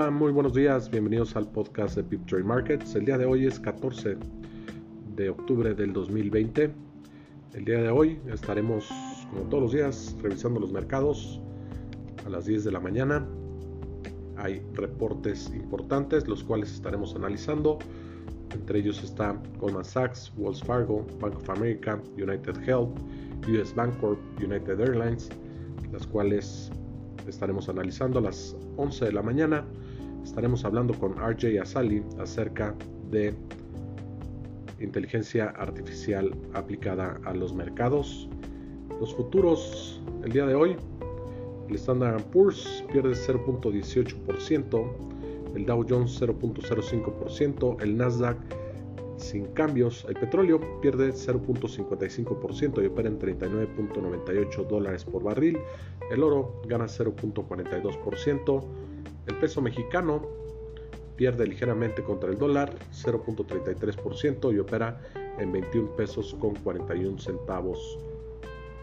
Hola, muy buenos días, bienvenidos al podcast de Pip Markets. El día de hoy es 14 de octubre del 2020. El día de hoy estaremos, como todos los días, revisando los mercados a las 10 de la mañana. Hay reportes importantes, los cuales estaremos analizando. Entre ellos está Goldman Sachs, Wells Fargo, Bank of America, United Health, US Bancorp, United Airlines, las cuales estaremos analizando a las 11 de la mañana. Estaremos hablando con RJ Asali acerca de inteligencia artificial aplicada a los mercados. Los futuros, el día de hoy, el Standard Poor's pierde 0.18%, el Dow Jones 0.05%, el Nasdaq sin cambios. El petróleo pierde 0.55% y opera en 39.98 dólares por barril. El oro gana 0.42%. El peso mexicano pierde ligeramente contra el dólar 0.33% y opera en 21 pesos con 41 centavos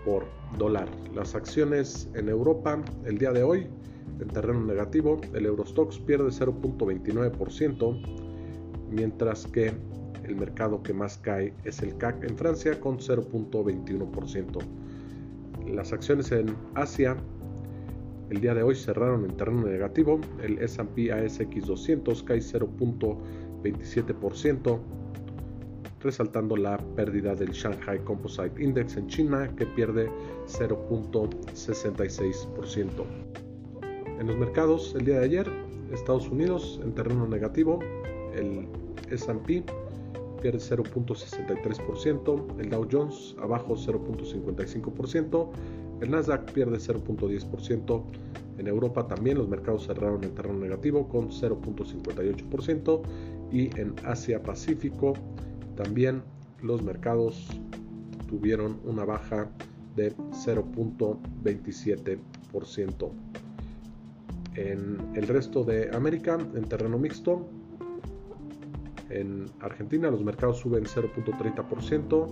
por dólar. Las acciones en Europa el día de hoy en terreno negativo, el Eurostox pierde 0.29%, mientras que el mercado que más cae es el CAC en Francia con 0.21%. Las acciones en Asia el día de hoy cerraron en terreno negativo. El S&P ASX 200 cae 0.27%, resaltando la pérdida del Shanghai Composite Index en China que pierde 0.66%. En los mercados el día de ayer, Estados Unidos en terreno negativo, el S&P pierde 0.63%, el Dow Jones abajo 0.55%, el Nasdaq pierde 0.10%, en Europa también los mercados cerraron en terreno negativo con 0.58% y en Asia Pacífico también los mercados tuvieron una baja de 0.27%. En el resto de América, en terreno mixto, en Argentina los mercados suben 0.30%.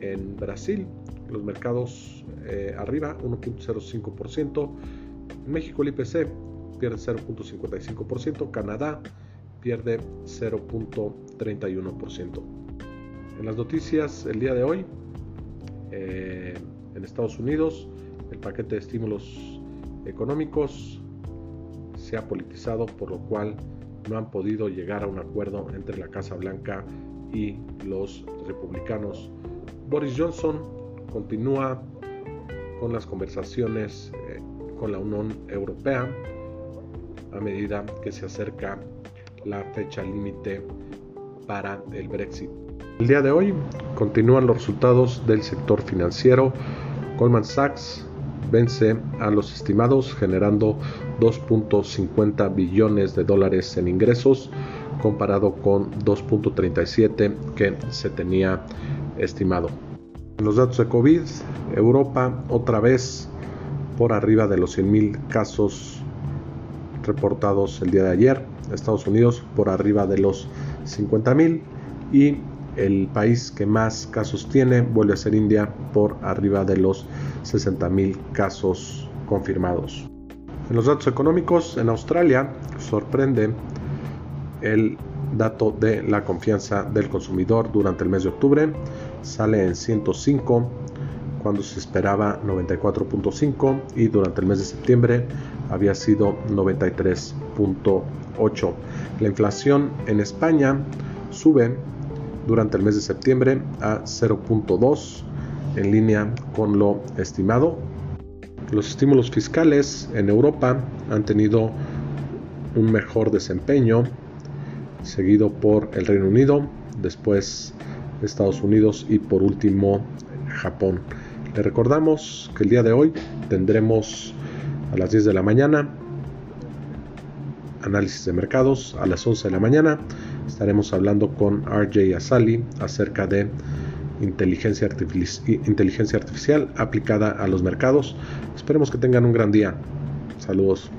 En Brasil los mercados eh, arriba 1.05%. En México el IPC pierde 0.55%. Canadá pierde 0.31%. En las noticias el día de hoy, eh, en Estados Unidos, el paquete de estímulos económicos se ha politizado, por lo cual no han podido llegar a un acuerdo entre la Casa Blanca y los republicanos. Boris Johnson continúa con las conversaciones eh, con la Unión Europea a medida que se acerca la fecha límite para el Brexit. El día de hoy continúan los resultados del sector financiero. Goldman Sachs vence a los estimados generando 2.50 billones de dólares en ingresos comparado con 2.37 que se tenía estimado. Los datos de COVID, Europa otra vez por arriba de los 100.000 casos reportados el día de ayer, Estados Unidos por arriba de los 50.000 y el país que más casos tiene vuelve a ser India por arriba de los 60.000 casos confirmados. En los datos económicos, en Australia sorprende el dato de la confianza del consumidor durante el mes de octubre. Sale en 105 cuando se esperaba 94.5 y durante el mes de septiembre había sido 93.8. La inflación en España sube durante el mes de septiembre a 0.2 en línea con lo estimado. Los estímulos fiscales en Europa han tenido un mejor desempeño, seguido por el Reino Unido, después Estados Unidos y por último Japón. Le recordamos que el día de hoy tendremos a las 10 de la mañana análisis de mercados, a las 11 de la mañana estaremos hablando con RJ Asali acerca de inteligencia, artificial aplicada a los mercados. Esperemos que tengan un gran día. Saludos.